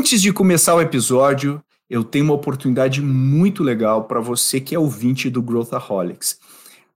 Antes de começar o episódio, eu tenho uma oportunidade muito legal para você que é ouvinte do Growthaholics.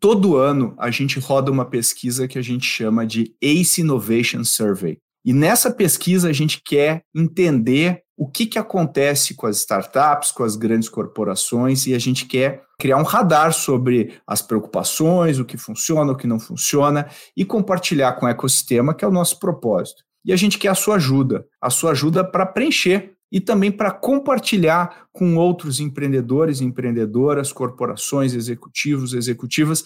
Todo ano a gente roda uma pesquisa que a gente chama de ACE Innovation Survey. E nessa pesquisa a gente quer entender o que, que acontece com as startups, com as grandes corporações, e a gente quer criar um radar sobre as preocupações, o que funciona, o que não funciona, e compartilhar com o ecossistema, que é o nosso propósito. E a gente quer a sua ajuda, a sua ajuda para preencher e também para compartilhar com outros empreendedores, empreendedoras, corporações, executivos, executivas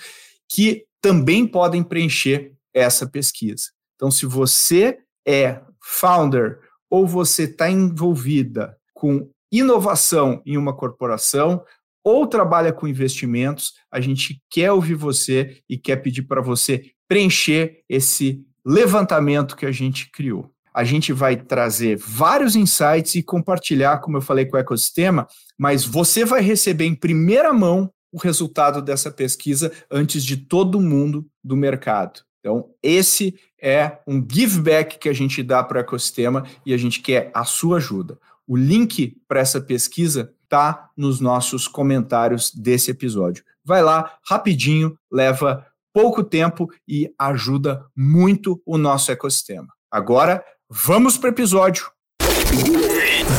que também podem preencher essa pesquisa. Então, se você é founder ou você está envolvida com inovação em uma corporação ou trabalha com investimentos, a gente quer ouvir você e quer pedir para você preencher esse levantamento que a gente criou a gente vai trazer vários insights e compartilhar, como eu falei, com o ecossistema, mas você vai receber em primeira mão o resultado dessa pesquisa antes de todo mundo do mercado. Então, esse é um give back que a gente dá para o ecossistema e a gente quer a sua ajuda. O link para essa pesquisa está nos nossos comentários desse episódio. Vai lá, rapidinho, leva pouco tempo e ajuda muito o nosso ecossistema. Agora, Vamos para o episódio.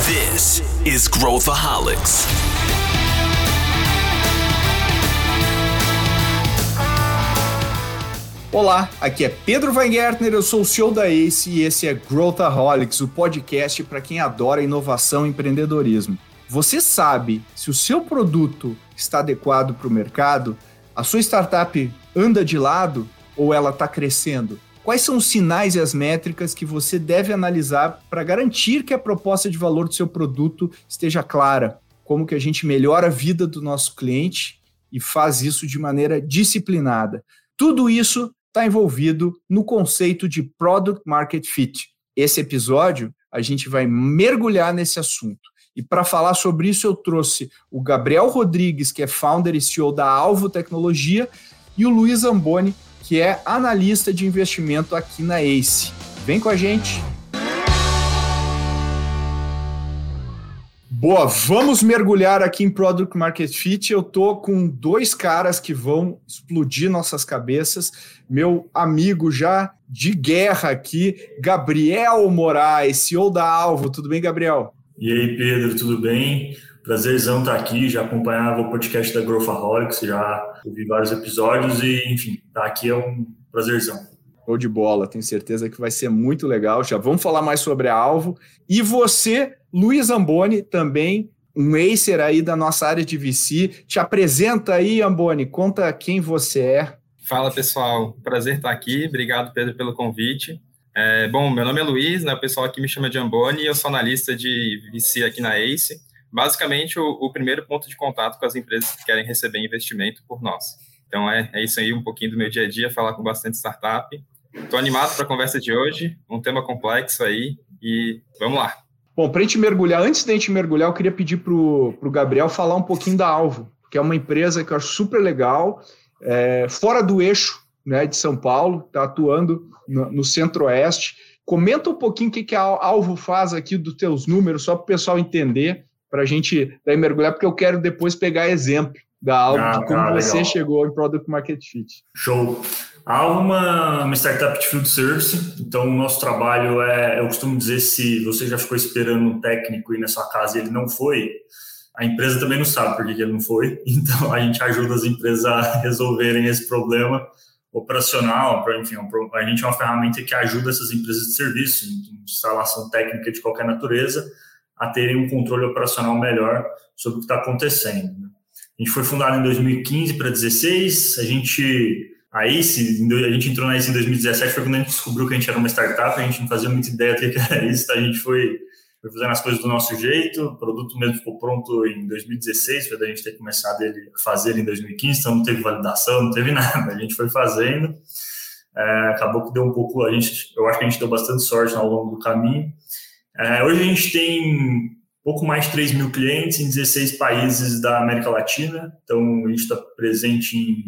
This is Growthaholics. Olá, aqui é Pedro Weingärtner, eu sou o CEO da ACE e esse é Growthaholics, o podcast para quem adora inovação e empreendedorismo. Você sabe se o seu produto está adequado para o mercado? A sua startup anda de lado ou ela está crescendo? Quais são os sinais e as métricas que você deve analisar para garantir que a proposta de valor do seu produto esteja clara? Como que a gente melhora a vida do nosso cliente e faz isso de maneira disciplinada? Tudo isso está envolvido no conceito de Product Market Fit. Esse episódio a gente vai mergulhar nesse assunto. E para falar sobre isso, eu trouxe o Gabriel Rodrigues, que é founder e CEO da Alvo Tecnologia, e o Luiz Amboni, que é analista de investimento aqui na ACE. Vem com a gente! Boa, vamos mergulhar aqui em Product Market Fit. Eu tô com dois caras que vão explodir nossas cabeças. Meu amigo já de guerra aqui, Gabriel Moraes, CEO da Alvo. Tudo bem, Gabriel? E aí, Pedro, tudo bem? Prazerzão estar aqui, já acompanhava o podcast da Growthaholics, já ouvi vários episódios e, enfim, estar tá aqui é um prazerzão. Show de bola, tenho certeza que vai ser muito legal. Já vamos falar mais sobre a Alvo. E você, Luiz Amboni, também um acer aí da nossa área de VC. Te apresenta aí, Amboni, conta quem você é. Fala, pessoal. Prazer estar aqui. Obrigado, Pedro, pelo convite. É, bom, meu nome é Luiz, né? o pessoal aqui me chama de Amboni eu sou analista de VC aqui na ACE basicamente o, o, primeiro ponto de contato com as empresas que querem receber investimento por nós. Então é, é isso aí, um pouquinho do meu dia a dia, falar com bastante startup. Estou animado para a conversa de hoje, um tema complexo aí, e vamos lá. Bom, para a gente mergulhar, antes da gente mergulhar, eu queria pedir para o Gabriel falar um pouquinho da Alvo, que é uma empresa que eu acho super legal, é, fora do eixo né, de São Paulo, está atuando no, no Centro-Oeste. Comenta um pouquinho o que, que a Alvo faz aqui dos teus números, só para o pessoal entender para a gente daí mergulhar, porque eu quero depois pegar exemplo da Alvo, ah, de como ah, você chegou em Product Market Fit. Show. A Alvo é uma, uma startup de field service, então o nosso trabalho é, eu costumo dizer, se você já ficou esperando um técnico ir na sua casa e ele não foi, a empresa também não sabe por que ele não foi, então a gente ajuda as empresas a resolverem esse problema operacional, enfim, é a gente é uma ferramenta que ajuda essas empresas de serviço, instalação técnica de qualquer natureza, a terem um controle operacional melhor sobre o que está acontecendo. Né? A gente foi fundado em 2015 para 2016, a gente aí a gente entrou na ICE em 2017 foi quando a gente descobriu que a gente era uma startup, a gente não fazia muita ideia do que era isso, tá? a gente foi, foi fazendo as coisas do nosso jeito, o produto mesmo ficou pronto em 2016, foi da gente ter começado ele, a fazer ele em 2015, então não teve validação, não teve nada, a gente foi fazendo, é, acabou que deu um pouco, a gente, eu acho que a gente deu bastante sorte ao longo do caminho, é, hoje a gente tem pouco mais de 3 mil clientes em 16 países da América Latina. Então, a gente está presente em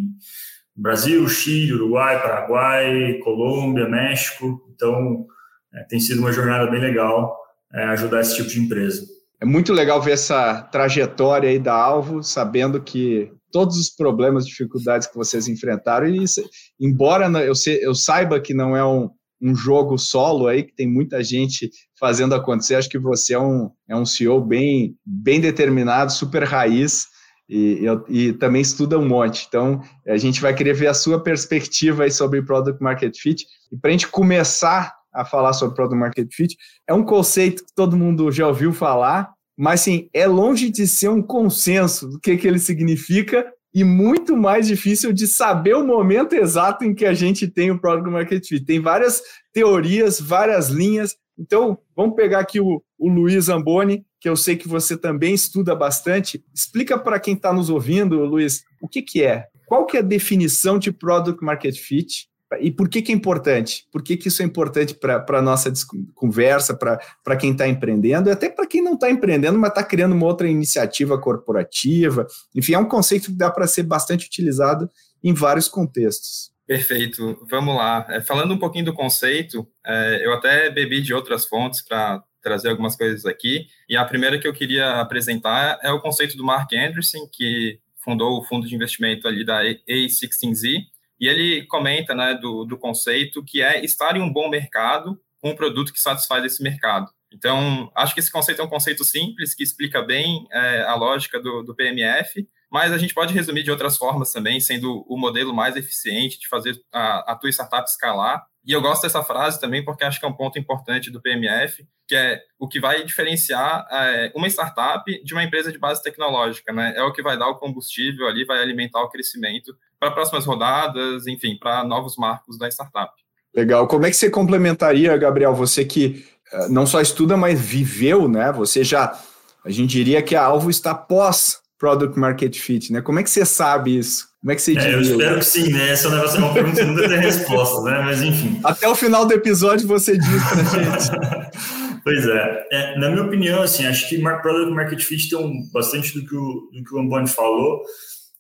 Brasil, Chile, Uruguai, Paraguai, Colômbia, México. Então, é, tem sido uma jornada bem legal é, ajudar esse tipo de empresa. É muito legal ver essa trajetória aí da Alvo, sabendo que todos os problemas, dificuldades que vocês enfrentaram, e isso, embora eu, se, eu saiba que não é um, um jogo solo aí, que tem muita gente fazendo acontecer, acho que você é um, é um CEO bem, bem determinado, super raiz, e, e, e, também estuda um monte. Então, a gente vai querer ver a sua perspectiva aí sobre Product Market Fit. E para a gente começar a falar sobre Product Market Fit, é um conceito que todo mundo já ouviu falar, mas sim, é longe de ser um consenso do que, que ele significa e muito mais difícil de saber o momento exato em que a gente tem o Product Market Fit. Tem várias teorias, várias linhas. Então, vamos pegar aqui o, o Luiz Amboni, que eu sei que você também estuda bastante. Explica para quem está nos ouvindo, Luiz, o que, que é? Qual que é a definição de Product Market Fit? E por que, que é importante? Por que, que isso é importante para a nossa conversa, para quem está empreendendo, e até para quem não está empreendendo, mas está criando uma outra iniciativa corporativa? Enfim, é um conceito que dá para ser bastante utilizado em vários contextos. Perfeito, vamos lá. É, falando um pouquinho do conceito, é, eu até bebi de outras fontes para trazer algumas coisas aqui. E a primeira que eu queria apresentar é o conceito do Mark Anderson, que fundou o fundo de investimento ali da A16Z, e ele comenta né, do, do conceito que é estar em um bom mercado com um produto que satisfaz esse mercado. Então, acho que esse conceito é um conceito simples, que explica bem é, a lógica do, do PMF, mas a gente pode resumir de outras formas também, sendo o modelo mais eficiente de fazer a, a tua startup escalar e eu gosto dessa frase também porque acho que é um ponto importante do PMF, que é o que vai diferenciar é, uma startup de uma empresa de base tecnológica, né? É o que vai dar o combustível ali, vai alimentar o crescimento para próximas rodadas, enfim, para novos marcos da startup. Legal. Como é que você complementaria, Gabriel? Você que eh, não só estuda, mas viveu, né? Você já, a gente diria que a alvo está pós Product Market Fit, né? Como é que você sabe isso? Como é que você é, Eu espero que sim, né? Negócio, é uma pergunta que nunca tem resposta, né? Mas enfim. Até o final do episódio você diz pra gente. pois é. é. Na minha opinião, assim, acho que Product Market Fit tem um, bastante do que o, do que o Amboni falou.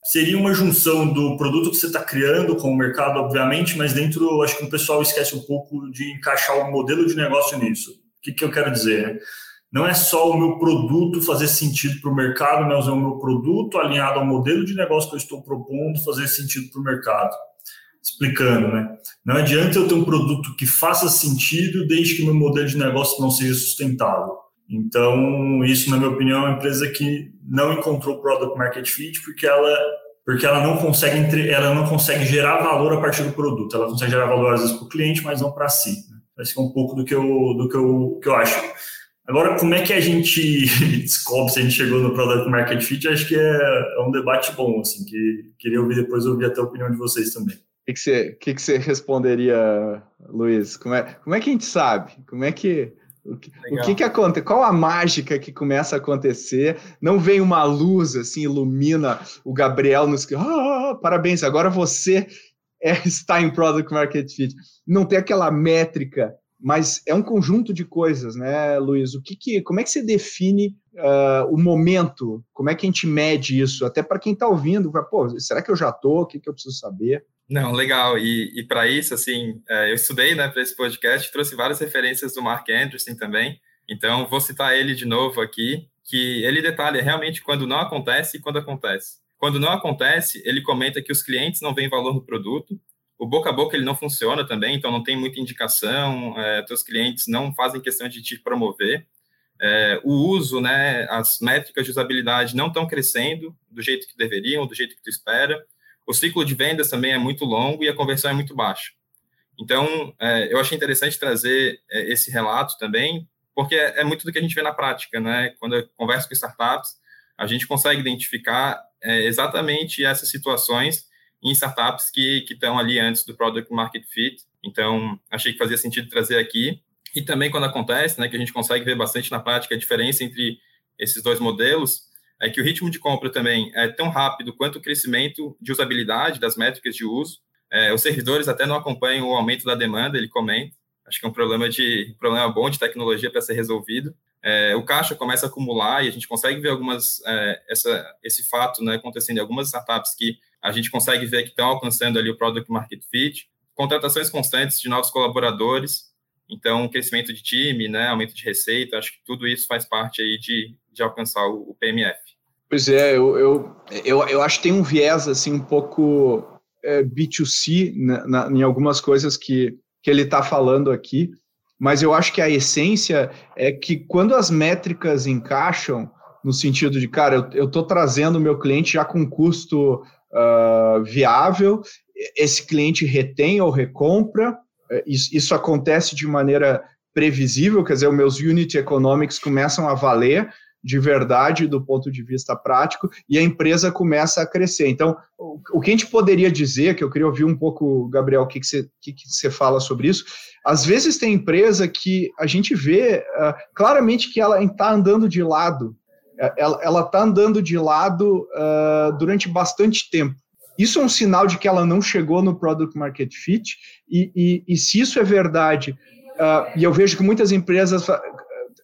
Seria uma junção do produto que você está criando com o mercado, obviamente, mas dentro, acho que o pessoal esquece um pouco de encaixar o modelo de negócio nisso. O que, que eu quero dizer? Não é só o meu produto fazer sentido para o mercado, mas é o meu produto alinhado ao modelo de negócio que eu estou propondo fazer sentido para o mercado. Explicando, né? Não adianta eu ter um produto que faça sentido desde que meu modelo de negócio não seja sustentável. Então, isso, na minha opinião, é uma empresa que não encontrou product market fit porque ela porque ela não consegue entre, ela não consegue gerar valor a partir do produto. Ela consegue gerar valor às vezes para o cliente, mas não para si. Né? Esse é um pouco do que eu do que eu, que eu acho. Agora, como é que a gente descobre se a gente chegou no Product Market Fit? Acho que é, é um debate bom, assim, que queria ouvir depois, ouvir até a opinião de vocês também. O que, que, você, que, que você responderia, Luiz? Como é, como é que a gente sabe? Como é que o que, o que, que acontece? Qual a mágica que começa a acontecer? Não vem uma luz assim, ilumina o Gabriel nos que. Ah, parabéns, agora você é, está em Product Market Fit. Não tem aquela métrica mas é um conjunto de coisas, né, Luiz? O que, que como é que você define uh, o momento? Como é que a gente mede isso? Até para quem está ouvindo, pô, será que eu já estou? O que, que eu preciso saber? Não, legal. E, e para isso, assim, é, eu estudei, né, para esse podcast, trouxe várias referências do Mark Anderson também. Então, vou citar ele de novo aqui, que ele detalha realmente quando não acontece e quando acontece. Quando não acontece, ele comenta que os clientes não veem valor no produto o boca a boca ele não funciona também, então não tem muita indicação, é, teus clientes não fazem questão de te promover. É, o uso, né, as métricas de usabilidade não estão crescendo do jeito que deveriam, do jeito que tu espera. O ciclo de vendas também é muito longo e a conversão é muito baixa. Então, é, eu achei interessante trazer é, esse relato também, porque é, é, muito do que a gente vê na prática, né? Quando eu converso com startups, a gente consegue identificar exatamente essas situações em startups que estão ali antes do Product Market Fit. Então, achei que fazia sentido trazer aqui. E também quando acontece, né, que a gente consegue ver bastante na prática a diferença entre esses dois modelos, é que o ritmo de compra também é tão rápido quanto o crescimento de usabilidade das métricas de uso. É, os servidores até não acompanham o aumento da demanda, ele comenta. Acho que é um problema de problema bom de tecnologia para ser resolvido. É, o caixa começa a acumular e a gente consegue ver algumas é, essa, esse fato né, acontecendo em algumas startups que a gente consegue ver que estão alcançando ali o Product Market Fit, contratações constantes de novos colaboradores. Então, crescimento de time, né, aumento de receita, acho que tudo isso faz parte aí de, de alcançar o, o PMF. Pois é, eu, eu, eu, eu, acho que tem um viés assim um pouco é, B2C na, na, em algumas coisas que, que ele está falando aqui, mas eu acho que a essência é que quando as métricas encaixam, no sentido de, cara, eu estou trazendo o meu cliente já com custo uh, viável, esse cliente retém ou recompra, é, isso, isso acontece de maneira previsível, quer dizer, os meus unit economics começam a valer de verdade do ponto de vista prático e a empresa começa a crescer. Então, o, que a gente poderia dizer, que eu queria ouvir um pouco, Gabriel, o que, que, você, que, que você fala sobre isso, às vezes tem empresa que a gente vê uh, claramente que ela está andando de lado, é, ela está andando de lado uh, durante bastante tempo. Isso é um sinal de que ela não chegou no product market fit, e, e, e se isso é verdade, uh, e eu vejo que muitas empresas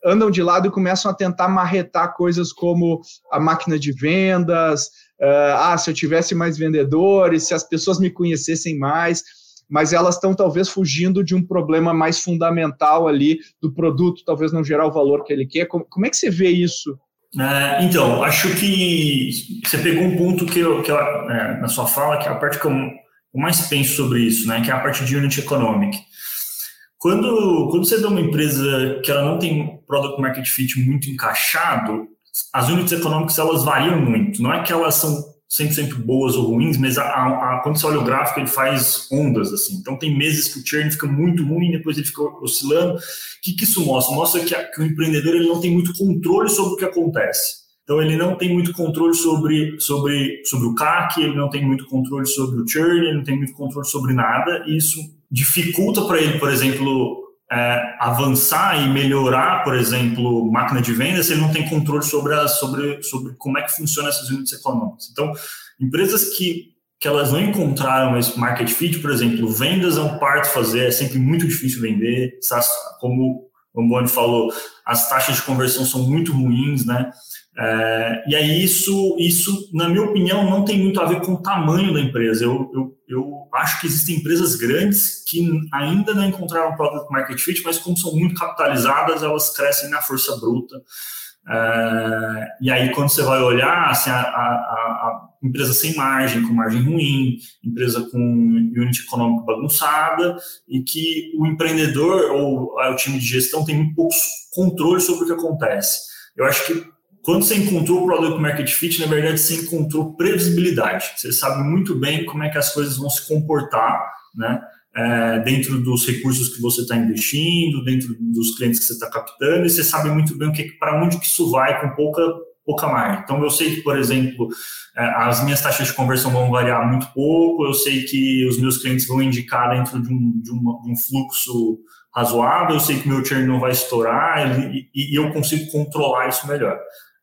andam de lado e começam a tentar marretar coisas como a máquina de vendas, uh, ah, se eu tivesse mais vendedores, se as pessoas me conhecessem mais, mas elas estão talvez fugindo de um problema mais fundamental ali do produto, talvez não gerar o valor que ele quer. Como, é que você vê isso é, então, acho que você pegou um ponto que, eu, que eu, é, na sua fala, que é a parte que eu, mais penso sobre isso, né, que é a parte de unit economic. Quando, quando você dá uma empresa que ela não tem product market fit muito encaixado, as units econômicas elas variam muito. Não é que elas são 100% boas ou ruins, mas a, a, a, quando você olha o gráfico, ele faz ondas, assim. Então, tem meses que o churn fica muito ruim, depois ele fica oscilando. O que, que isso mostra? Mostra que, que, o empreendedor ele não tem muito controle sobre o que acontece. Então, ele não tem muito controle sobre, sobre, sobre o CAC, ele não tem muito controle sobre o churn, ele não tem muito controle sobre nada, e isso dificulta para ele, por exemplo, é, avançar e melhorar, por exemplo, máquina de vendas, ele não tem controle sobre, a, sobre, sobre como é que funcionam essas unidades econômicas. Então, empresas que, que elas não encontraram esse market fit, por exemplo, vendas é um parto fazer, é sempre muito difícil vender, como o Boni falou, as taxas de conversão são muito ruins, né? É, e aí isso, isso, na minha opinião, não tem muito a ver com o tamanho da empresa. Eu, eu, eu acho que existem empresas grandes que ainda não encontraram product market fit, mas como são muito capitalizadas, elas crescem na força bruta. É, e aí, quando você vai olhar, assim, a, a, a, empresa sem margem, com margem ruim, empresa com unit econômico bagunçada, e que o empreendedor ou o time de gestão tem muito pouco controle sobre o que acontece. Eu acho que quando você encontrou o Product Market Fit, na verdade, você encontrou previsibilidade. Você sabe muito bem como é que as coisas vão se comportar, né? É, dentro dos recursos que você está investindo, dentro dos clientes que você está captando, e você sabe muito bem que para onde que isso vai com pouca pouca margem. Então, eu sei que, por exemplo, é, as minhas taxas de conversão vão variar muito pouco, eu sei que os meus clientes vão indicar dentro de um, de de um fluxo razoável, eu sei que meu churn não vai estourar e, e eu consigo controlar isso melhor.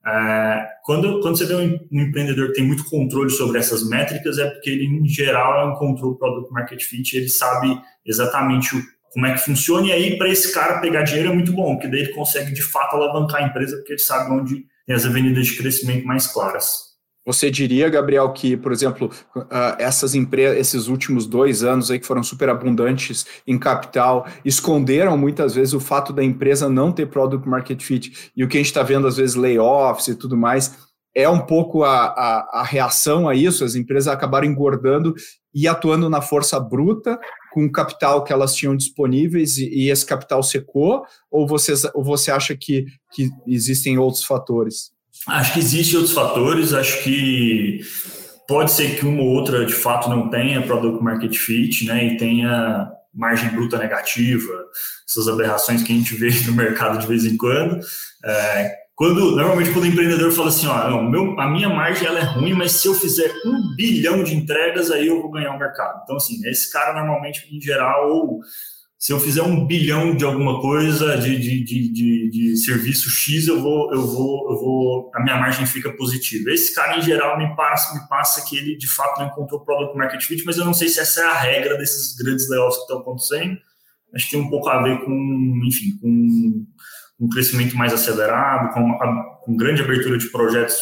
É, quando, quando você vê um, empreendedor que tem muito controle sobre essas métricas, é porque ele, em geral, encontrou o produto market fit, ele sabe exatamente o, como é que funciona, e aí, para esse cara pegar dinheiro é muito bom, porque daí ele consegue, de fato, alavancar a empresa, porque ele sabe onde tem as avenidas de crescimento mais claras. Você diria, Gabriel, que, por exemplo, uh, essas empresas, esses últimos dois anos aí que foram super abundantes em capital, esconderam muitas vezes o fato da empresa não ter product market fit e o que a gente está vendo às vezes layoffs e tudo mais é um pouco a, a, a, reação a isso. As empresas acabaram engordando e atuando na força bruta com o capital que elas tinham disponíveis e, e esse capital secou? Ou, vocês, ou você acha que, que existem outros fatores? Acho que existem outros fatores, acho que pode ser que uma ou outra de fato não tenha product market fit, né, e tenha margem bruta negativa, essas aberrações que a gente vê no mercado de vez em quando. É, quando normalmente quando o empreendedor fala assim, ó, não, meu, a minha margem ela é ruim, mas se eu fizer um bilhão de entregas aí eu vou ganhar o mercado. Então assim, esse cara normalmente em geral ou se eu fizer um bilhão de alguma coisa, de, de, de, de, de serviço X, eu vou, eu vou, eu vou, a minha margem fica positiva. Esse cara, em geral, me passa, me passa que ele, de fato, não encontrou o product market fit, mas eu não sei se essa é a regra desses grandes layoffs que estão acontecendo. Acho que tem um pouco a ver com, enfim, com um crescimento mais acelerado, com, uma, com grande abertura de projetos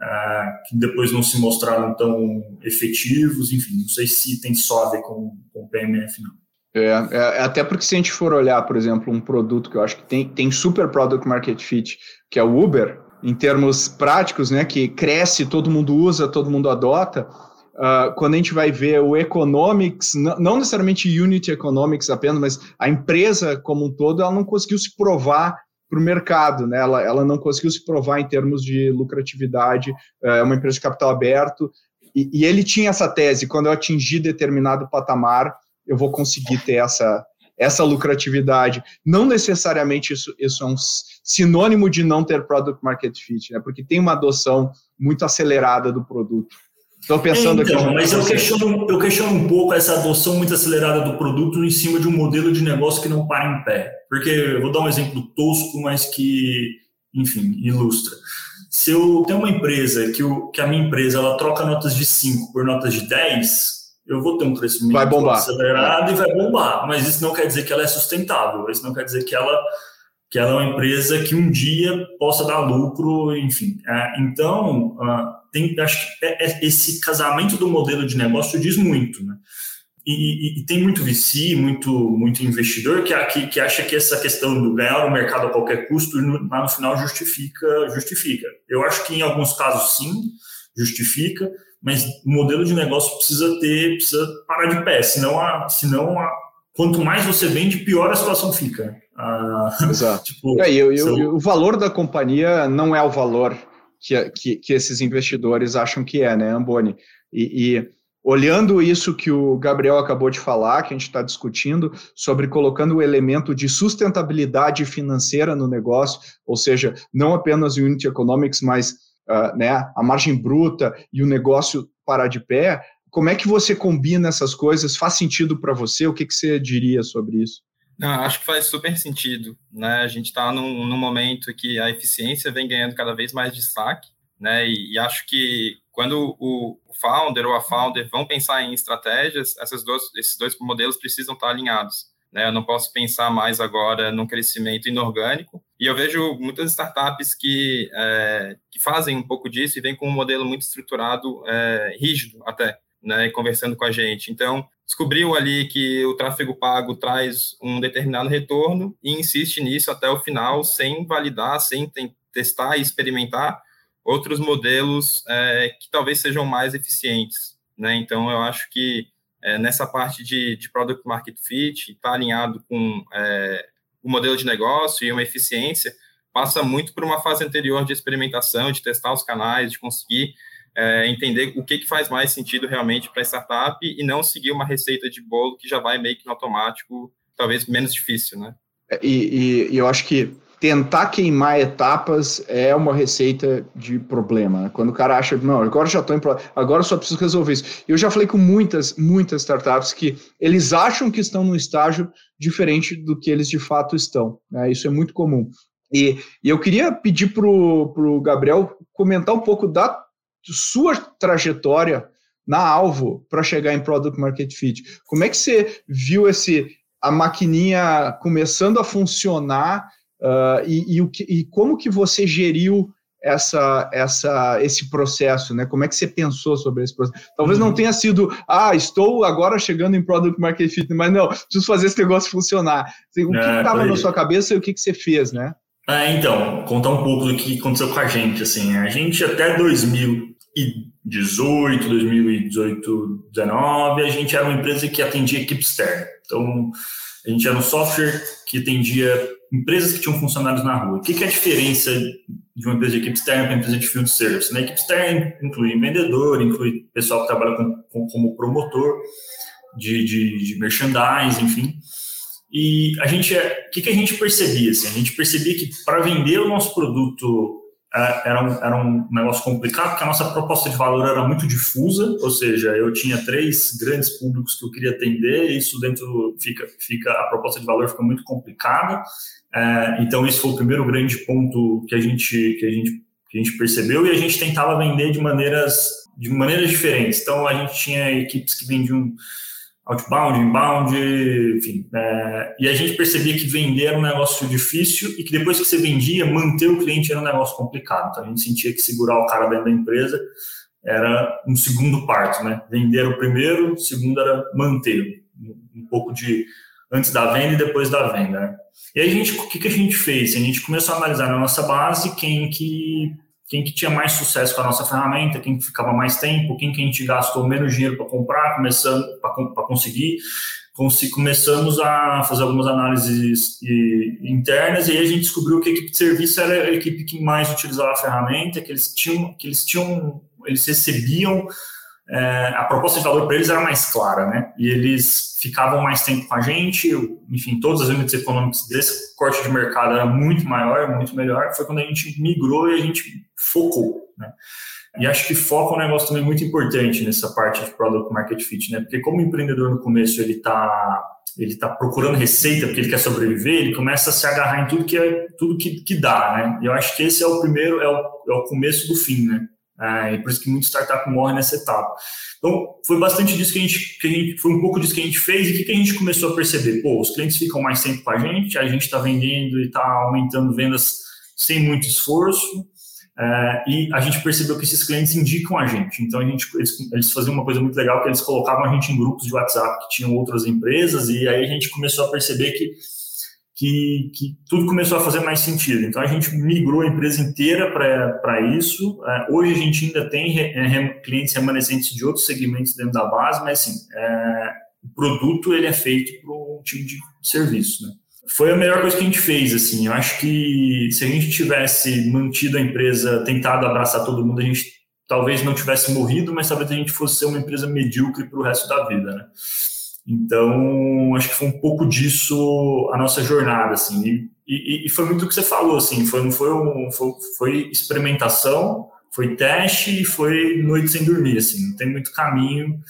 uh, que depois não se mostraram tão efetivos, enfim, não sei se tem só a ver com, com o PMF, não. É, é, até porque se a gente for olhar, por exemplo, um produto que eu acho que tem, tem super product market fit, que é o Uber, em termos práticos, né, que cresce, todo mundo usa, todo mundo adota, uh, quando a gente vai ver o economics, não necessariamente unit economics apenas, mas a empresa como um todo, ela não conseguiu se provar para o mercado, né? Ela, ela não conseguiu se provar em termos de lucratividade, é uma empresa de capital aberto, e, e ele tinha essa tese, quando eu atingir determinado patamar, eu vou conseguir ter essa, essa lucratividade. Não necessariamente isso, isso é um sinônimo de não ter product market fit, né? Porque tem uma adoção muito acelerada do produto. Estou pensando então, aqui. Mas eu questiono, eu questiono um pouco essa adoção muito acelerada do produto em cima de um modelo de negócio que não para em pé. Porque eu vou dar um exemplo tosco, mas que, enfim, ilustra. Se eu tenho uma empresa que, o, que a minha empresa ela troca notas de 5 por notas de 10, eu vou ter um crescimento vai bombar. acelerado e vai bombar. Mas isso não quer dizer que ela é sustentável. Isso não quer dizer que ela que ela é uma empresa que um dia possa dar lucro, enfim. É, então, uh, tem, acho que é, é, esse casamento do modelo de negócio diz muito, né? E, e, e, tem muito VC, muito, muito investidor que, que, que, acha que essa questão do ganhar o mercado a qualquer custo, lá no final justifica, justifica. Eu acho que em alguns casos sim, justifica, mas o modelo de negócio precisa ter, precisa parar de pé, senão, a, senão a, quanto mais você vende, pior a situação fica. Ah, Exato. tipo, é, e, e, o valor da companhia não é o valor que, que, que esses investidores acham que é, né, Amboni? E, e, olhando isso que o Gabriel acabou de falar, que a gente está discutindo, sobre colocando o elemento de sustentabilidade financeira no negócio, ou seja, não apenas o unit economics, mas uh, né, a margem bruta e o negócio parar de pé, como é que você combina essas coisas? Faz sentido para você? O que, que você diria sobre isso? Não, acho que faz super sentido, né? A gente está num, num, momento que a eficiência vem ganhando cada vez mais destaque, né? E, e acho que quando o, founder ou a founder vão pensar em estratégias, essas duas, esses dois modelos precisam estar alinhados. Né? Eu não posso pensar mais agora num crescimento inorgânico. E eu vejo muitas startups que, é, que fazem um pouco disso e vêm com um modelo muito estruturado, é, rígido até, né? Conversando com a gente. Então, descobriu ali que o tráfego pago traz um determinado retorno e insiste nisso até o final, sem validar, sem testar e experimentar outros modelos é, que talvez sejam mais eficientes. Né? Então, eu acho que é, nessa parte de, de Product Market Fit, está alinhado com é, o modelo de negócio e uma eficiência, passa muito por uma fase anterior de experimentação, de testar os canais, de conseguir é, entender o que, que faz mais sentido realmente para a startup e não seguir uma receita de bolo que já vai meio que no automático, talvez menos difícil, né? É, e, e, e eu acho que tentar queimar etapas é uma receita de problema. Né? Quando o cara acha, não, agora já estou em agora só preciso resolver isso. Eu já falei com muitas, muitas startups que eles acham que estão num estágio diferente do que eles de fato estão. Né? Isso é muito comum. E, e eu queria pedir para o Gabriel comentar um pouco da sua trajetória na Alvo para chegar em Product Market Fit. Como é que você viu esse a maquininha começando a funcionar uh, e, e, o que, e como que você geriu essa, essa, esse processo, né? Como é que você pensou sobre esse processo? Talvez uhum. não tenha sido, ah, estou agora chegando em Product Market Fit, mas não, preciso fazer esse negócio funcionar. O que é, estava na sua cabeça e o que, que você fez, né? É, então, contar um pouco do que aconteceu com a gente, assim, a gente até 2000, 2018, 2018, 2019, a gente era uma empresa que atendia equipe externa. Então, a gente era um software que atendia empresas que tinham funcionários na rua. O que, é a diferença de uma empresa de equipe externa para uma empresa de field service? Na equipe externa inclui vendedor, inclui pessoal que trabalha com, com, como promotor de, de, de enfim. E a gente, o que, que a gente percebia? Assim? A gente percebia que para vender o nosso produto é, era um, era um negócio complicado, porque a nossa proposta de valor era muito difusa, ou seja, eu tinha três grandes públicos que eu queria atender, e isso dentro fica, fica a proposta de valor fica muito complicada. É, então, esse foi o primeiro grande ponto que a gente, que a gente, que a gente percebeu, e a gente tentava vender de maneiras, de maneiras diferentes. Então, a gente tinha equipes que vendiam outbound, inbound, enfim. É, e a gente percebia que vender era um negócio difícil e que depois que você vendia, manter o cliente era um negócio complicado. Então a gente sentia que segurar o cara dentro da empresa era um segundo parto, né? Vender o primeiro, o segundo era manter. um pouco de antes da venda e depois da venda. Né? E aí a gente, o que, que a gente fez? A gente começou a analisar na nossa base quem que quem que tinha mais sucesso com a nossa ferramenta, quem que ficava mais tempo, quem que a gente gastou menos dinheiro para comprar, começando para conseguir. Começamos a fazer algumas análises internas e aí a gente descobriu que a equipe de serviço era a equipe que mais utilizava a ferramenta, que eles tinham, que eles tinham, eles recebiam é, a proposta de valor para eles era mais clara, né? E eles ficavam mais tempo com a gente, enfim, todas as unidades econômicas desse corte de mercado era muito maior, muito melhor. Foi quando a gente migrou e a gente focou, né? E acho que foco é um negócio também muito importante nessa parte de Product Market Fit, né? Porque como o empreendedor no começo ele está ele tá procurando receita porque ele quer sobreviver, ele começa a se agarrar em tudo que é tudo que, que dá, né? E eu acho que esse é o primeiro, é o, é o começo do fim, né? É, e por isso que muito startup morre nessa etapa. Então, foi bastante disso que a, gente, que a gente, foi um pouco disso que a gente fez e o que, que a gente começou a perceber? Pô, os clientes ficam mais tempo com a gente, a gente está vendendo e está aumentando vendas sem muito esforço, é, e a gente percebeu que esses clientes indicam a gente. Então, a gente, eles, eles faziam uma coisa muito legal, que eles colocavam a gente em grupos de WhatsApp que tinham outras empresas, e aí a gente começou a perceber que que, que, tudo começou a fazer mais sentido. Então a gente migrou a empresa inteira para isso. É, hoje a gente ainda tem re, é, re, clientes remanescentes de outros segmentos dentro da base, mas assim, é, o produto ele é feito para um time de serviço. Né? Foi a melhor coisa que a gente fez. Assim, eu acho que se a gente tivesse mantido a empresa, tentado abraçar todo mundo, a gente talvez não tivesse morrido, mas talvez a gente fosse ser uma empresa medíocre para o resto da vida. Né? Então, acho que foi um pouco disso a nossa jornada, assim. E, e, e foi muito o que você falou, assim. Foi, não foi, um, foi, foi experimentação, foi teste e foi noite sem dormir, assim. Não tem muito caminho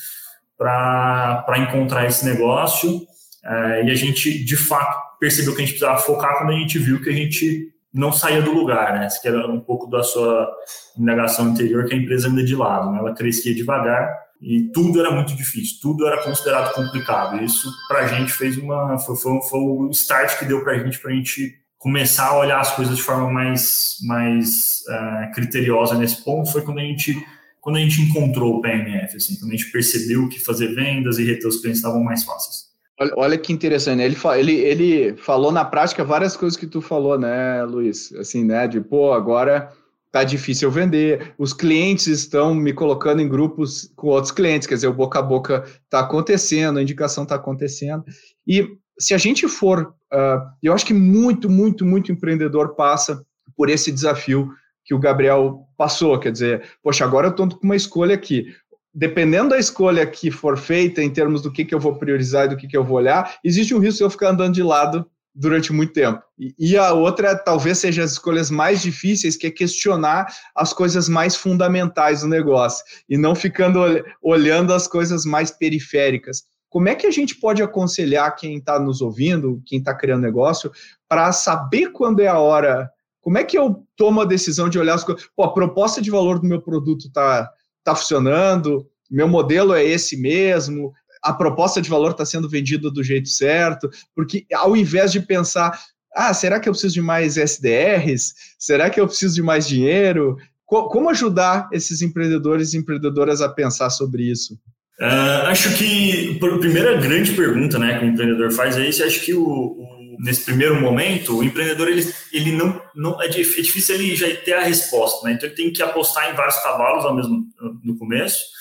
para encontrar esse negócio. É, e a gente, de fato, percebeu que a gente precisava focar quando a gente viu que a gente não saía do lugar, né? Isso que era um pouco da sua indagação anterior, que a empresa anda de lado, né? Ela crescia devagar e tudo era muito difícil, tudo era considerado complicado. Isso para a gente fez uma foi, foi, foi o start que deu para a gente para a gente começar a olhar as coisas de forma mais mais uh, criteriosa nesse ponto foi quando a gente quando a gente encontrou o PMF, assim, quando a gente percebeu que fazer vendas e reter os clientes estavam mais fáceis. Olha, olha que interessante, né? ele, ele, ele falou na prática várias coisas que tu falou, né, Luiz? Assim, né? De, pô, agora tá difícil vender, os clientes estão me colocando em grupos com outros clientes, quer dizer, o boca a boca está acontecendo, a indicação está acontecendo. E se a gente for, uh, eu acho que muito, muito, muito empreendedor passa por esse desafio que o Gabriel passou, quer dizer, poxa, agora eu estou com uma escolha aqui. Dependendo da escolha que for feita em termos do que, que eu vou priorizar e do que, que eu vou olhar, existe um risco de eu ficar andando de lado durante muito tempo. E, a outra talvez seja as escolhas mais difíceis, que é questionar as coisas mais fundamentais do negócio e não ficando olhando as coisas mais periféricas. Como é que a gente pode aconselhar quem está nos ouvindo, quem está criando negócio, para saber quando é a hora? Como é que eu tomo a decisão de olhar as coisas? Pô, a proposta de valor do meu produto está tá funcionando, meu modelo é esse mesmo, a proposta de valor está sendo vendida do jeito certo, porque ao invés de pensar, ah, será que eu preciso de mais SDRs? Será que eu preciso de mais dinheiro? como ajudar esses empreendedores e empreendedoras a pensar sobre isso? Uh, acho que a primeira grande pergunta né, que o empreendedor faz é isso. Acho que o, o, nesse primeiro momento, o empreendedor ele, ele não, não é, difícil ele já ter a resposta. Né? Então ele tem que apostar em vários cavalos ao mesmo no começo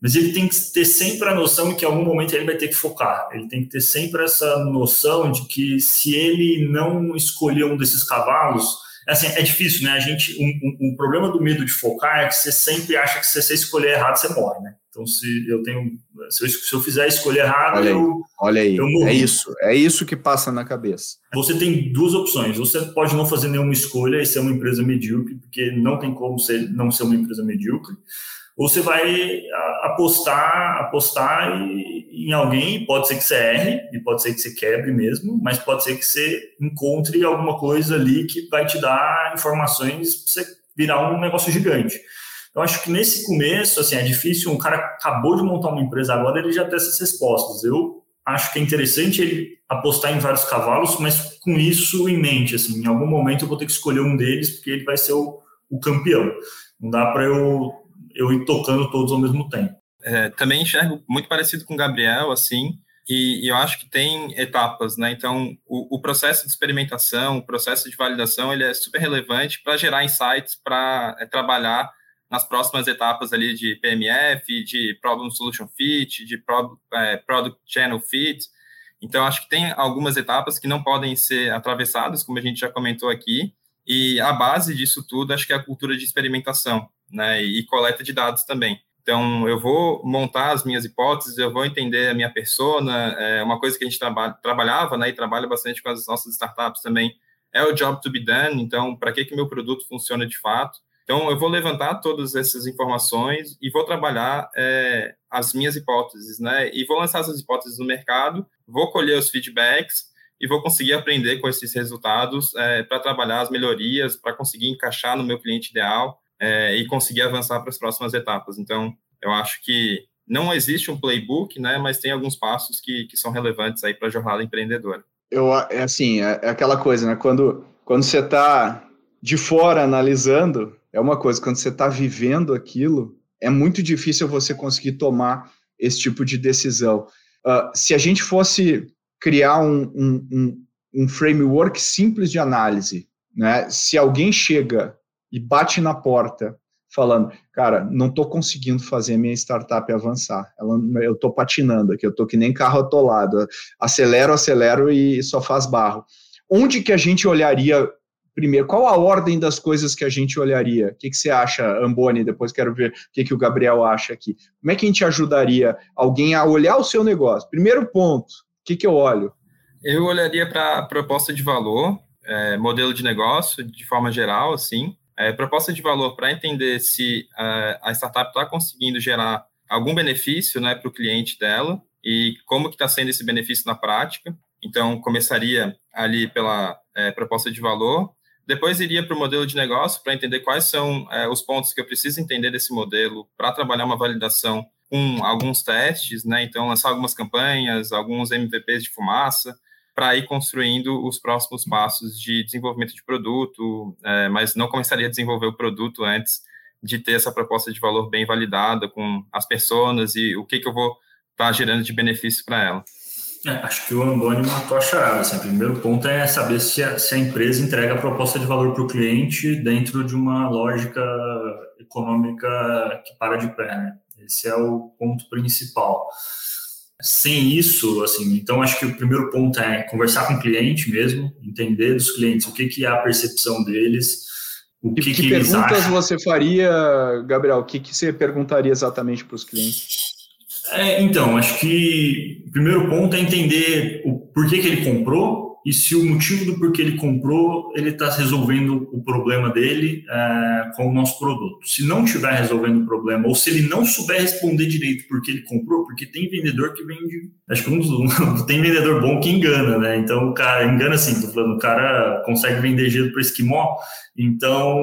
mas ele tem que ter sempre a noção de que em algum momento ele vai ter que focar. Ele tem que ter sempre essa noção de que se ele não escolher um desses cavalos, assim, é difícil, né? A gente, um, um, um, problema do medo de focar é que você sempre acha que se você escolher errado, você morre, né? Então, se eu tenho, se eu, se eu fizer a escolha errada, olha aí, eu, olha aí, eu é isso, é isso que passa na cabeça. Você tem duas opções. Você pode não fazer nenhuma escolha e ser uma empresa medíocre, porque não tem como ser, não ser uma empresa medíocre ou você vai apostar, apostar em alguém, pode ser que você erre, e pode ser que você quebre mesmo, mas pode ser que você encontre alguma coisa ali que vai te dar informações para você virar um negócio gigante. Então, acho que nesse começo, assim, é difícil, um cara acabou de montar uma empresa agora, ele já tem essas respostas. Eu acho que é interessante ele apostar em vários cavalos, mas com isso em mente, assim, em algum momento eu vou ter que escolher um deles, porque ele vai ser o, o campeão. Não dá para eu eu ir tocando todos ao mesmo tempo. É, também enxergo muito parecido com o Gabriel, assim, E, e, eu acho que tem etapas, né? Então, o, o, processo de experimentação, o processo de validação, ele é super relevante para gerar insights, para é, trabalhar nas próximas etapas ali de PMF, de Problem Solution Fit, de Pro, é, Product Channel Fit. Então, acho que tem algumas etapas que não podem ser atravessadas, como a gente já comentou aqui, e a base disso tudo, acho que é a cultura de experimentação, né? E coleta de dados também. Então, eu vou montar as minhas hipóteses, eu vou entender a minha persona. É uma coisa que a gente traba trabalhava, né, e trabalha bastante com as nossas startups também, é o job to be done. Então, para que que meu produto funciona de fato? Então, eu vou levantar todas essas informações e vou trabalhar é, as minhas hipóteses, né? E vou lançar essas hipóteses no mercado, vou colher os feedbacks e vou conseguir aprender com esses resultados é, para trabalhar as melhorias, para conseguir encaixar no meu cliente ideal é, e conseguir avançar para as próximas etapas. Então, eu acho que não existe um playbook, né, mas tem alguns passos que, que são relevantes aí para a jornada empreendedora. Eu, é assim, é, é aquela coisa, né, quando, quando você está de fora analisando, é uma coisa, quando você está vivendo aquilo, é muito difícil você conseguir tomar esse tipo de decisão. Uh, se a gente fosse criar um, um, um, um framework simples de análise, né? Se alguém chega e bate na porta falando, cara, não estou conseguindo fazer a minha startup avançar. Ela, eu estou patinando aqui, eu estou que nem carro atolado. Acelero, acelero e só faz barro. Onde que a gente olharia primeiro? Qual a ordem das coisas que a gente olharia? O que, que você acha, Amboni? Depois quero ver o que, que o Gabriel acha aqui. Como é que a gente ajudaria alguém a olhar o seu negócio? Primeiro ponto, o que, que eu olho? Eu olharia para proposta de valor, é, modelo de negócio, de forma geral, assim, é, proposta de valor para entender se uh, a startup está conseguindo gerar algum benefício né, para o cliente dela e como que está sendo esse benefício na prática. Então, começaria ali pela é, proposta de valor, depois iria para o modelo de negócio para entender quais são é, os pontos que eu preciso entender desse modelo para trabalhar uma validação com alguns testes, né? Então, lançar algumas campanhas, alguns MVPs de fumaça, para ir construindo os próximos passos de desenvolvimento de produto, é, mas não começaria a desenvolver o produto antes de ter essa proposta de valor bem validada com as pessoas e o que, que eu vou estar tá gerando de benefício para ela. É, acho que o Amboni matou a charada. Assim, o primeiro ponto é saber se a, se a empresa entrega a proposta de valor para o cliente dentro de uma lógica econômica que para de pé. Né? Esse é o ponto principal sem isso, assim, então acho que o primeiro ponto é conversar com o cliente mesmo, entender dos clientes o que, que é a percepção deles, o que, que, que perguntas você faria, Gabriel? O que, que você perguntaria exatamente para os clientes? É, então, acho que o primeiro ponto é entender o porquê que ele comprou, e se o motivo do porquê ele comprou, ele está resolvendo o problema dele é, com o nosso produto. Se não estiver resolvendo o problema, ou se ele não souber responder direito porque ele comprou, porque tem vendedor que vende. Acho que um, tem vendedor bom que engana, né? Então o cara engana assim, tô falando, o cara consegue vender gelo para esquimó. Então,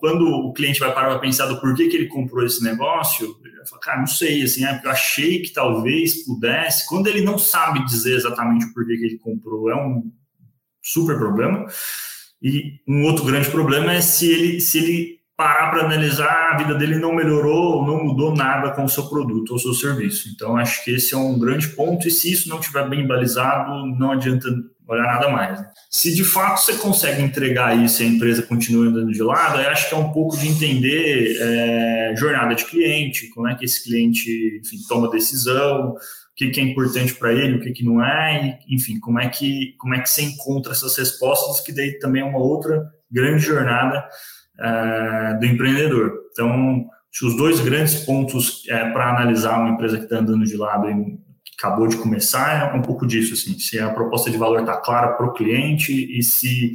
quando o cliente vai parar para pensar do porquê que ele comprou esse negócio, ele vai falar, cara, não sei, assim, é, eu achei que talvez pudesse. Quando ele não sabe dizer exatamente o porquê que ele comprou, é um super problema. E um outro grande problema é se ele, se ele parar para analisar, a vida dele não melhorou, não mudou nada com o seu produto ou seu serviço. Então, acho que esse é um grande ponto, e se isso não estiver bem balizado, não adianta olhar nada mais. Né? Se de fato você consegue entregar isso e a empresa continua andando de lado, acho que é um pouco de entender é, jornada de cliente, como é que esse cliente enfim, toma decisão, que, que é importante para ele, o que, que não é, e, enfim, como é que como é que você encontra essas respostas, que daí também é uma outra grande jornada uh, do empreendedor. Então, os dois grandes pontos é, para analisar uma empresa que está andando de lado e acabou de começar é um pouco disso, assim, se a proposta de valor está clara para o cliente e se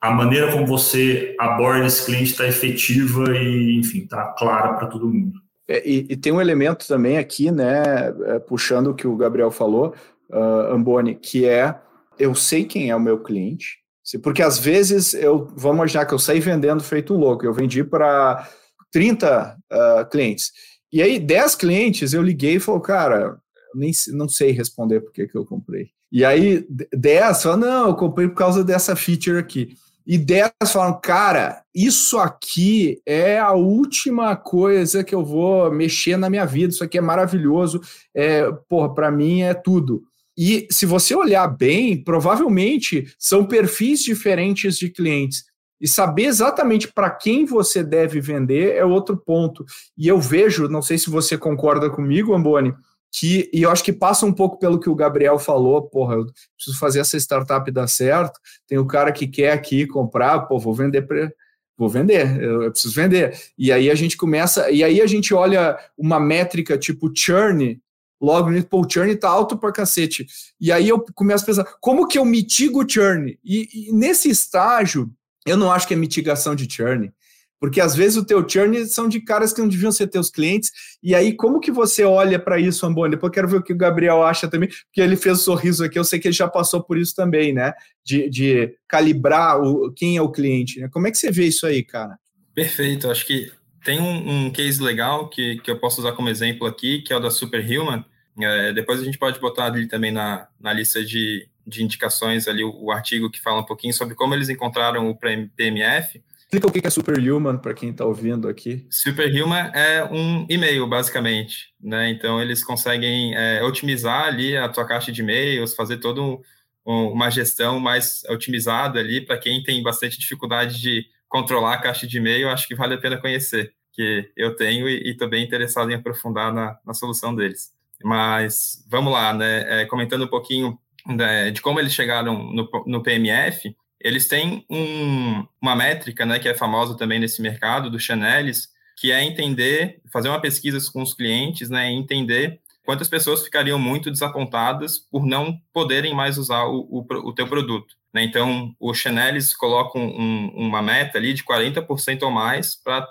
a maneira como você aborda esse cliente está efetiva e, enfim, está clara para todo mundo. É, e, e, tem um elemento também aqui, né, é, puxando o que o Gabriel falou, uh, Amboni, que é eu sei quem é o meu cliente, porque às vezes eu, vamos imaginar que eu saí vendendo feito louco, eu vendi para 30 uh, clientes, e aí 10 clientes eu liguei e falei, cara, nem não sei responder por que, eu comprei. E aí 10 falou, não, eu comprei por causa dessa feature aqui. E 10 falam, cara, isso aqui é a última coisa que eu vou mexer na minha vida, isso aqui é maravilhoso, é, porra, para mim é tudo. E se você olhar bem, provavelmente são perfis diferentes de clientes. E saber exatamente para quem você deve vender é outro ponto. E eu vejo, não sei se você concorda comigo, Amboni, que, e eu acho que passa um pouco pelo que o Gabriel falou, porra, eu preciso fazer essa startup dar certo, tem o cara que quer aqui comprar, pô, vou vender para vou vender, eu, preciso vender. E aí a gente começa, e aí a gente olha uma métrica tipo churn, logo nisso, pô, o churn tá alto pra cacete. E aí eu começo a pensar, como que eu mitigo o churn? E, e nesse estágio, eu não acho que é mitigação de churn, porque às vezes o teu churn são de caras que não deviam ser teus clientes, e aí como que você olha para isso, Amboni? Depois eu quero ver o que o Gabriel acha também, porque ele fez um sorriso aqui, eu sei que ele já passou por isso também, né? De, de calibrar o, quem é o cliente. Né? Como é que você vê isso aí, cara? Perfeito, acho que tem um, um case legal que, que eu posso usar como exemplo aqui, que é o da Superhuman. É, depois a gente pode botar ali também na, na lista de, de indicações ali o, o artigo que fala um pouquinho sobre como eles encontraram o PMF, Explica o que é Superhuman para quem está ouvindo aqui. Superhuman é um e-mail, basicamente. Né? Então, eles conseguem é, otimizar ali a tua caixa de e-mails, fazer toda um, uma gestão mais otimizada ali. Para quem tem bastante dificuldade de controlar a caixa de e-mail, acho que vale a pena conhecer, que eu tenho e estou bem interessado em aprofundar na, na, solução deles. Mas vamos lá, né? É, comentando um pouquinho né, de como eles chegaram no, no PMF, eles têm um, uma métrica, né, que é famosa também nesse mercado, do Chanelis, que é entender, fazer uma pesquisa com os clientes, né, entender quantas pessoas ficariam muito desapontadas por não poderem mais usar o, o, o teu produto. Né? Então, o Chanelis coloca um, uma meta ali de 40% ou mais para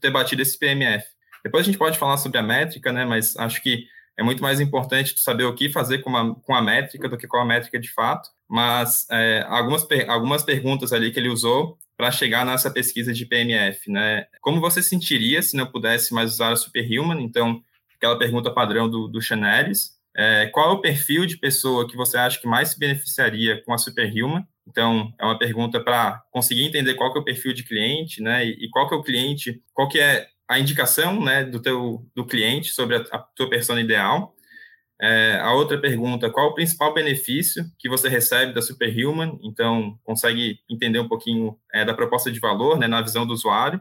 ter batido esse PMF. Depois a gente pode falar sobre a métrica, né, mas acho que é muito mais importante saber o que fazer com, uma, com a métrica do que com a métrica de fato. Mas é, algumas, algumas perguntas ali que ele usou para chegar nessa pesquisa de PMF, né? Como você sentiria se não pudesse mais usar a Superhuman? Então, aquela pergunta padrão do, do Chanelis. É, qual é o perfil de pessoa que você acha que mais se beneficiaria com a Superhuman? Então, é uma pergunta para conseguir entender qual que é o perfil de cliente, né? E, e qual que é o cliente, qual que é a indicação né, do teu do cliente sobre a, a tua persona ideal. É, a outra pergunta, qual o principal benefício que você recebe da Superhuman? Então, consegue entender um pouquinho é, da proposta de valor, né, na visão do usuário,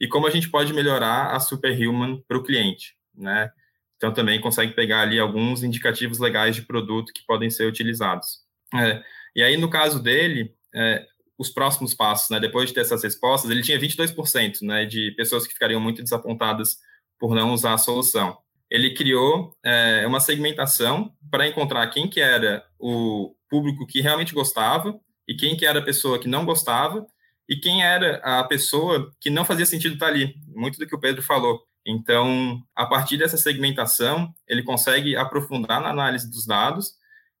e como a gente pode melhorar a Superhuman para o cliente, né? Então, também consegue pegar ali alguns indicativos legais de produto que podem ser utilizados. É, e aí, no caso dele, é, os próximos passos, né? Depois de ter essas respostas, ele tinha 22%, né, de pessoas que ficariam muito desapontadas por não usar a solução. Ele criou é, uma segmentação para encontrar quem que era o público que realmente gostava e quem que era a pessoa que não gostava e quem era a pessoa que não fazia sentido estar ali. Muito do que o Pedro falou. Então, a partir dessa segmentação, ele consegue aprofundar na análise dos dados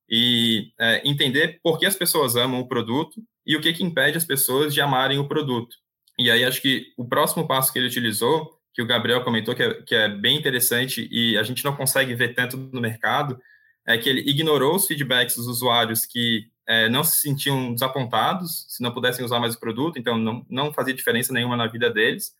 e é, entender por que as pessoas amam o produto e o que, que impede as pessoas de amarem o produto. E aí acho que o próximo passo que ele utilizou, que o Gabriel comentou que é, que é bem interessante e a gente não consegue ver tanto no mercado, é que ele ignorou os feedbacks dos usuários que é, não se sentiam desapontados se não pudessem usar mais o produto, então não, não fazia diferença nenhuma na vida deles,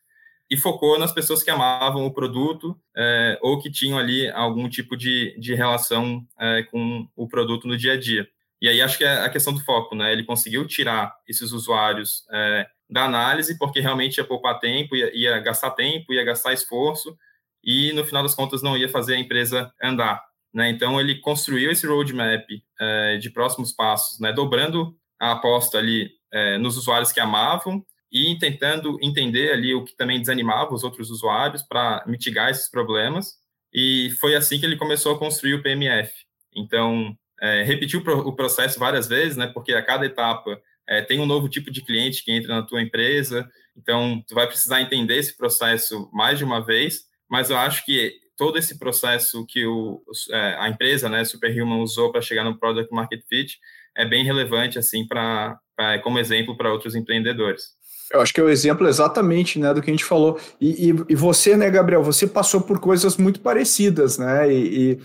e focou nas pessoas que amavam o produto é, ou que tinham ali algum tipo de, de relação é, com o produto no dia a dia. E aí acho que é a questão do foco, né? Ele conseguiu tirar esses usuários é, da análise porque realmente ia poupar tempo, ia, ia, gastar tempo, ia gastar esforço e no final das contas não ia fazer a empresa andar. Né? Então ele construiu esse roadmap é, de próximos passos, né? dobrando a aposta ali é, nos usuários que amavam e tentando entender ali o que também desanimava os outros usuários para mitigar esses problemas. E foi assim que ele começou a construir o PMF. Então, é, repetiu o processo várias vezes, né? Porque a cada etapa é, tem um novo tipo de cliente que entra na tua empresa, então tu vai precisar entender esse processo mais de uma vez. Mas eu acho que todo esse processo que o, é, a empresa, né, Superhuman usou para chegar no Product Market Fit é bem relevante assim para como exemplo para outros empreendedores. Eu acho que é o exemplo exatamente né, do que a gente falou. E, e, e, você, né, Gabriel, você passou por coisas muito parecidas, né? E, e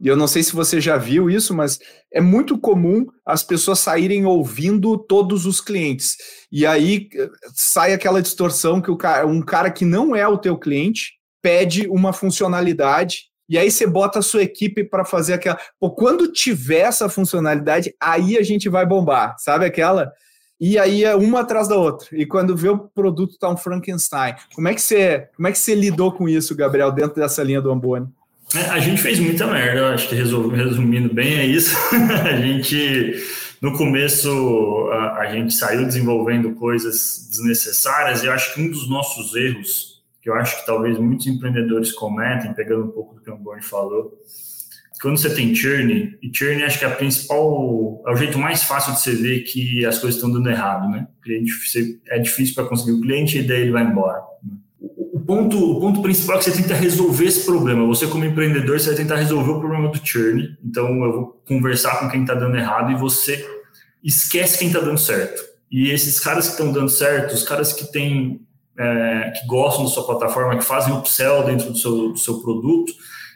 eu não sei se você já viu isso, mas é muito comum as pessoas saírem ouvindo todos os clientes. E aí eh, sai aquela distorção que cara, um cara que não é o teu cliente pede uma funcionalidade e aí você bota a sua equipe para fazer aquela. Pô, quando tiver essa funcionalidade, aí a gente vai bombar, sabe aquela? E aí é uma atrás da outra. E quando vê o produto tá um Frankenstein. Como é que você, como é que você lidou com isso, Gabriel, dentro dessa linha do Ambone? É, a gente fez muita merda, acho que resumindo bem é isso. a gente, no começo, a, a, gente saiu desenvolvendo coisas desnecessárias e eu acho que um dos nossos erros, que eu acho que talvez muitos empreendedores cometem, pegando um pouco do que o Amboni falou, quando você tem churn, e churn acho que é a principal, é o jeito mais fácil de você ver que as coisas estão dando errado, né? O cliente, você, é difícil para conseguir o cliente e daí ele vai embora. Né? Ponto, o ponto principal é que você tenta resolver esse problema. Você, como empreendedor, você vai tentar resolver o problema do churn. Então, eu vou conversar com quem está dando errado e você esquece quem está dando certo. E esses caras que estão dando certo, os caras que têm, é, que gostam da sua plataforma, que fazem upsell dentro do seu, do seu produto,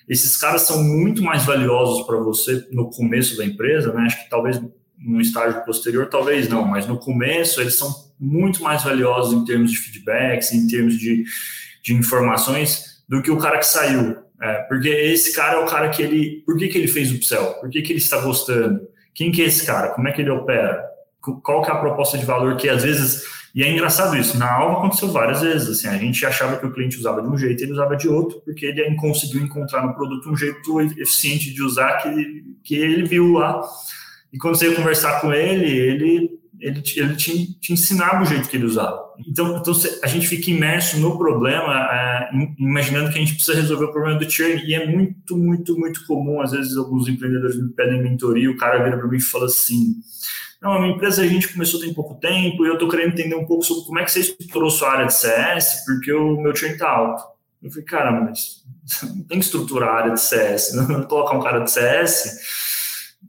esses caras são muito mais valiosos para você no começo da empresa, né? Acho que talvez no estágio posterior, talvez não, mas no começo eles são muito mais valiosos em termos de feedbacks, em termos de, de informações do que o cara que saiu. É, porque esse cara é o cara que ele. Por que, que ele fez o upsell? Por que, que ele está gostando? Quem que é esse cara? Como é que ele opera? Qual que é a proposta de valor que às vezes. E é engraçado isso. Na aula aconteceu várias vezes. Assim, a gente achava que o cliente usava de um jeito, ele usava de outro, porque ele conseguiu encontrar no produto um jeito eficiente de usar que, que ele viu lá. E quando você ia conversar com ele, ele ele, ele te, te, ensinava o jeito que ele usava. Então, então a gente fica imerso no problema, é, imaginando que a gente precisa resolver o problema do churn, e é muito, muito, muito comum, às vezes alguns empreendedores me pedem mentoria, o cara vira para mim e fala assim, não, a minha empresa a gente começou tem pouco tempo, e eu estou querendo entender um pouco sobre como é que você estruturou sua área de CS, porque o meu churn está alto. Eu falei, cara, mas não tem que estruturar a área de CS, não colocar um cara de CS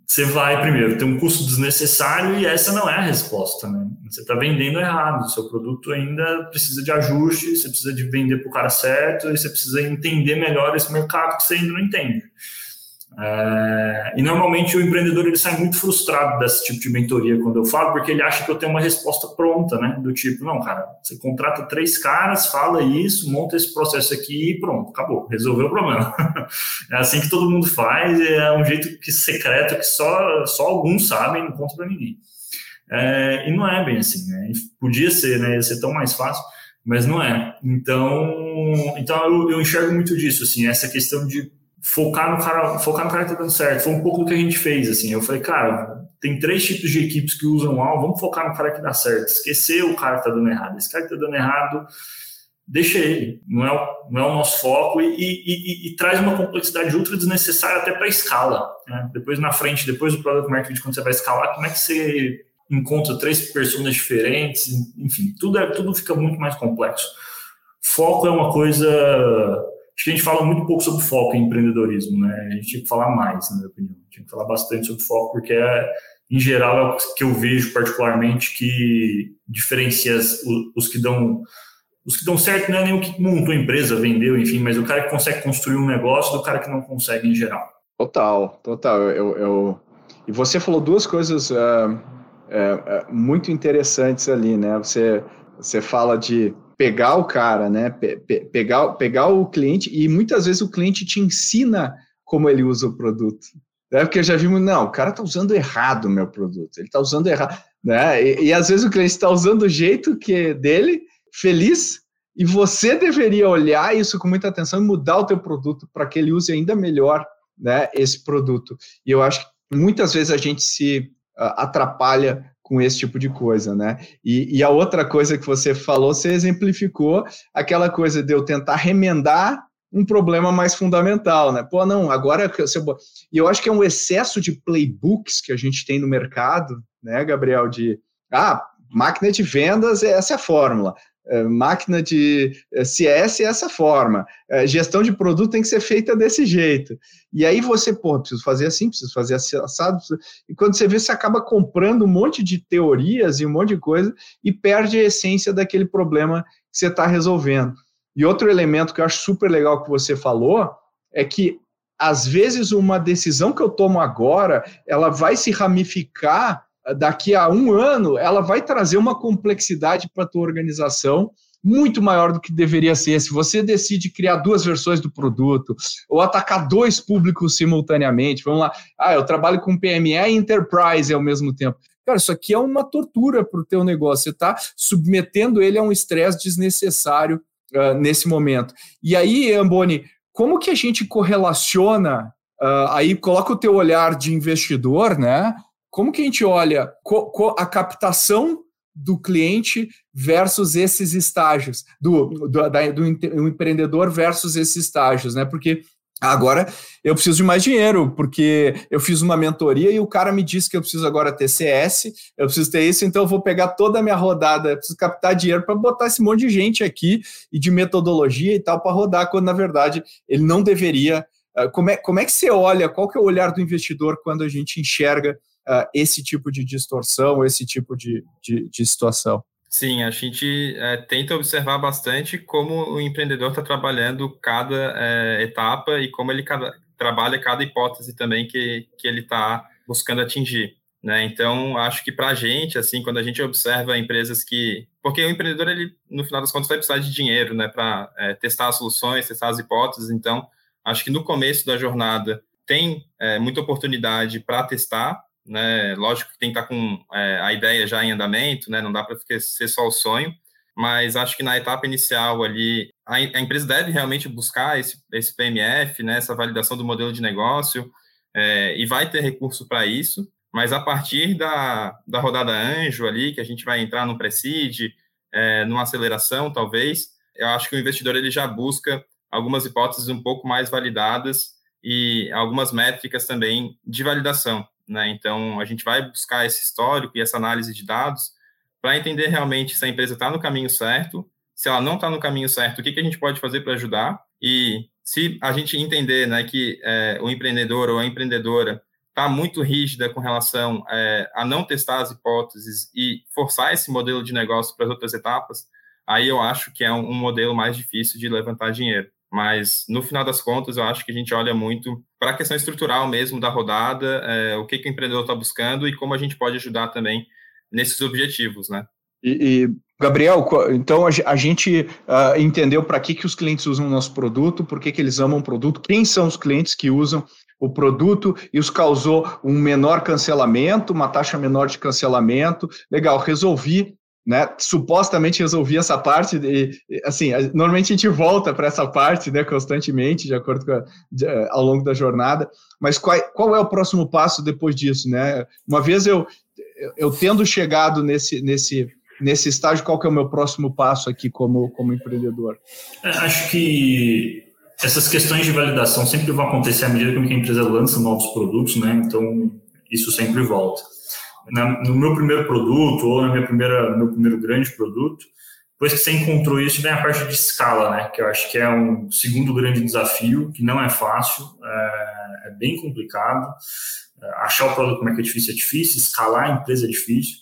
você vai primeiro ter um custo desnecessário e essa não é a resposta, né? Você está vendendo errado, seu produto ainda precisa de ajuste, você precisa de vender para o cara certo e você precisa entender melhor esse mercado que você ainda não entende. É, e normalmente o empreendedor ele sai muito frustrado desse tipo de mentoria quando eu falo, porque ele acha que eu tenho uma resposta pronta, né? Do tipo, não, cara, você contrata três caras, fala isso, monta esse processo aqui e pronto, acabou, resolveu o problema. é assim que todo mundo faz, é um jeito que secreto que só, só alguns sabem, não conta para ninguém. É, e não é bem assim, né? Podia ser, né? Ia ser tão mais fácil, mas não é. Então, então eu, eu enxergo muito disso, assim, essa questão de focar no cara, focar no cara que tá dando certo. Foi um pouco do que a gente fez, assim. Eu falei, cara, tem três tipos de equipes que usam o vamos focar no cara que dá certo. Esquecer o cara que tá dando errado. Esse cara que tá dando errado, deixa ele. Não é o, não é o nosso foco e, e, e, e traz uma complexidade ultra desnecessária até para escala. Né? Depois na frente, depois do product marketing, quando você vai escalar, como é que você encontra três pessoas diferentes? Enfim, tudo, é, tudo fica muito mais complexo. Foco é uma coisa Acho que a gente fala muito pouco sobre foco em empreendedorismo, né? A gente tinha que falar mais, na minha opinião. Tinha que falar bastante sobre foco, porque é, em geral é o que eu vejo particularmente que diferencia os, que dão os que dão certo não é nem o que montou a empresa, vendeu, enfim, mas o cara que consegue construir um negócio do cara que não consegue em geral. Total, total. Eu, eu... E você falou duas coisas uh, uh, muito interessantes ali, né? Você, você fala de pegar o cara, né? Pe pe pegar, pegar o cliente e muitas vezes o cliente te ensina como ele usa o produto. Né? Porque eu já vi, não, o cara está usando errado o meu produto, ele está usando errado. Né? E, e às vezes o cliente está usando o jeito que dele, feliz, e você deveria olhar isso com muita atenção e mudar o teu produto para que ele use ainda melhor né, esse produto. E eu acho que muitas vezes a gente se uh, atrapalha com esse tipo de coisa, né? E, e, a outra coisa que você falou, você exemplificou aquela coisa de eu tentar remendar um problema mais fundamental, né? Pô, não, agora você... e eu acho que é um excesso de playbooks que a gente tem no mercado, né, Gabriel? De ah, máquina de vendas, essa é a fórmula. É, máquina de é, CS é essa forma, é, gestão de produto tem que ser feita desse jeito. E aí você, pô, preciso fazer assim, preciso fazer assado, preciso... e quando você vê, você acaba comprando um monte de teorias e um monte de coisa e perde a essência daquele problema que você está resolvendo. E outro elemento que eu acho super legal que você falou é que às vezes uma decisão que eu tomo agora, ela vai se ramificar daqui a um ano, ela vai trazer uma complexidade para a tua organização muito maior do que deveria ser. Se você decide criar duas versões do produto ou atacar dois públicos simultaneamente, vamos lá, ah, eu trabalho com PME e Enterprise ao mesmo tempo. Cara, isso aqui é uma tortura para o teu negócio. Você está submetendo ele a um estresse desnecessário uh, nesse momento. E aí, Amboni, como que a gente correlaciona? Uh, aí coloca o teu olhar de investidor, né? Como que a gente olha a captação do cliente versus esses estágios, do, do, da, do, do empreendedor versus esses estágios, né? Porque Agora eu preciso de mais dinheiro, porque eu fiz uma mentoria e o cara me disse que eu preciso agora ter CS, eu preciso ter isso, então eu vou pegar toda a minha rodada, eu preciso captar dinheiro para botar esse monte de gente aqui e de metodologia e tal para rodar, quando na verdade ele não deveria. Ah, como é, como é que você olha? Qual que é o olhar do investidor quando a gente enxerga uh, esse tipo de distorção, esse tipo de, de, de situação? Sim, a gente é, tenta observar bastante como o empreendedor está trabalhando cada é, etapa e como ele cada, trabalha cada hipótese também que, que ele está buscando atingir. Né? Então, acho que para a gente, assim, quando a gente observa empresas que... Porque o empreendedor, ele, no final das contas, vai precisar de dinheiro né, para é, testar as soluções, testar as hipóteses. Então, acho que no começo da jornada tem é, muita oportunidade para testar, né? Lógico que tem que estar com é, a ideia já em andamento, né? Não dá para ser só o sonho, mas acho que na etapa inicial ali a, a, empresa deve realmente buscar esse, esse PMF, né? Essa validação do modelo de negócio é, e vai ter recurso para isso. Mas a partir da, da rodada anjo ali, que a gente vai entrar no pre-seed, é, numa aceleração talvez, eu acho que o investidor ele já busca algumas hipóteses um pouco mais validadas e algumas métricas também de validação. Né? Então, a gente vai buscar esse histórico e essa análise de dados para entender realmente se a empresa está no caminho certo, se ela não está no caminho certo, o que, que a gente pode fazer para ajudar e se a gente entender né, que é, o empreendedor ou a empreendedora está muito rígida com relação é, a não testar as hipóteses e forçar esse modelo de negócio para as outras etapas, aí eu acho que é um, um modelo mais difícil de levantar dinheiro. Mas, no final das contas, eu acho que a gente olha muito para a questão estrutural mesmo da rodada, é, o que, que o empreendedor está buscando e como a gente pode ajudar também nesses objetivos, né? E, e Gabriel, então a, gente uh, entendeu para que, que os clientes usam o nosso produto, por que, que eles amam o produto, quem são os clientes que usam o produto, isso causou um menor cancelamento, uma taxa menor de cancelamento. Legal, resolvi né, supostamente resolvi essa parte, e, assim, normalmente a gente volta para essa parte, né, constantemente, de acordo com a, de, eh, ao longo da jornada, mas qual, qual é o próximo passo depois disso, né? Uma vez eu, eu tendo chegado nesse, nesse, nesse estágio, qual que é o meu próximo passo aqui como, como empreendedor? É, acho que essas questões de validação sempre vão acontecer à medida que a empresa lança novos produtos, né? Então, isso sempre volta na, no meu primeiro produto ou na minha primeira, no meu primeiro grande produto, depois que você encontrou isso, vem a parte de escala, né? Que eu acho que é um segundo grande desafio, que não é fácil, é, é bem complicado. É, achar o produto como é que é difícil é difícil, escalar a empresa é difícil.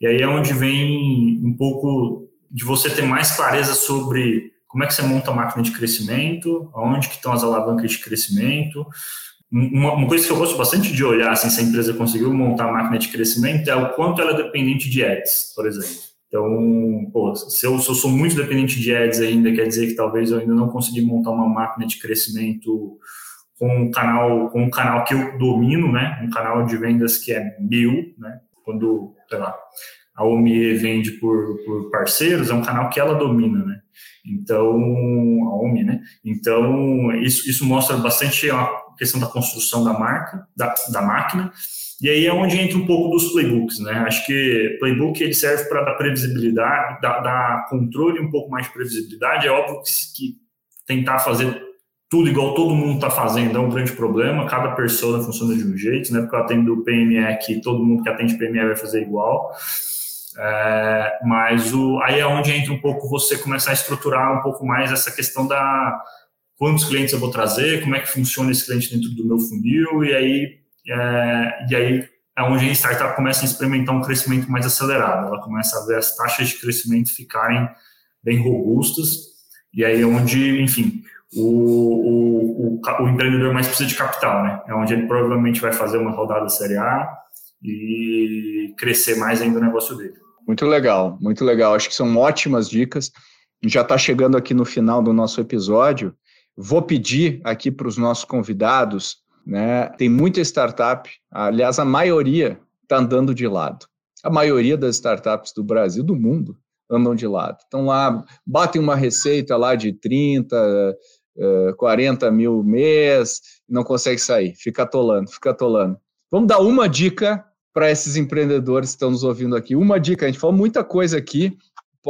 E aí é onde vem um pouco de você ter mais clareza sobre como é que você monta a máquina de crescimento, aonde que estão as alavancas de crescimento, uma, coisa que eu gosto bastante de olhar, assim, se a empresa conseguiu montar a máquina de crescimento, é o quanto ela é dependente de ads, por exemplo. Então, pô, se eu, se eu sou muito dependente de ads ainda, quer dizer que talvez eu ainda não consegui montar uma máquina de crescimento com um canal, com um canal que eu domino, né? Um canal de vendas que é meu, né? Quando, sei lá, a OMIE vende por, por parceiros, é um canal que ela domina, né? Então, a OMI, né? Então, isso, isso mostra bastante questão da construção da marca, da, da máquina, e aí é onde entra um pouco dos playbooks, né? Acho que playbook ele serve para dar previsibilidade, dar, controle um pouco mais de previsibilidade. É óbvio que, que tentar fazer tudo igual todo mundo está fazendo é um grande problema. Cada pessoa funciona de um jeito, né? Porque eu atendo o PME que todo mundo que atende PME vai fazer igual. É, mas o, aí é onde entra um pouco você começar a estruturar um pouco mais essa questão da quantos clientes eu vou trazer, como é que funciona esse cliente dentro do meu funil, e aí, é, e aí é onde a startup começa a experimentar um crescimento mais acelerado, ela começa a ver as taxas de crescimento ficarem bem robustas, e aí é onde, enfim, o, o, o, o, empreendedor mais precisa de capital, né? É onde ele provavelmente vai fazer uma rodada Série A e crescer mais ainda o negócio dele. Muito legal, muito legal. Acho que são ótimas dicas. Já está chegando aqui no final do nosso episódio. Vou pedir aqui para os nossos convidados, né? Tem muita startup, aliás, a maioria está andando de lado. A maioria das startups do Brasil, do mundo, andam de lado. Estão lá, batem uma receita lá de 30, 40 mil mês, não consegue sair, fica atolando, fica atolando. Vamos dar uma dica para esses empreendedores que estão nos ouvindo aqui. Uma dica, a gente falou muita coisa aqui,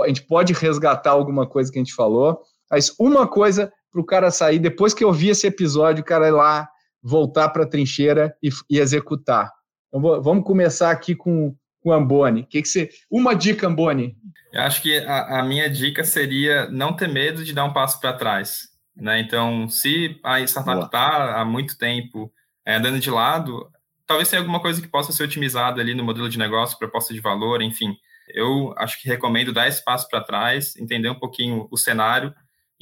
a gente pode resgatar alguma coisa que a gente falou, mas uma coisa para o cara sair, depois que eu vi esse episódio, o cara ir lá, voltar para a trincheira e, e executar. Então, vamos começar aqui com, com o Amboni. Que que você, uma dica, Amboni. Eu acho que a, a minha dica seria não ter medo de dar um passo para trás. Né? Então, se a startup está há muito tempo é, andando de lado, talvez tenha alguma coisa que possa ser otimizada ali no modelo de negócio, proposta de valor, enfim. Eu acho que recomendo dar esse passo para trás, entender um pouquinho o cenário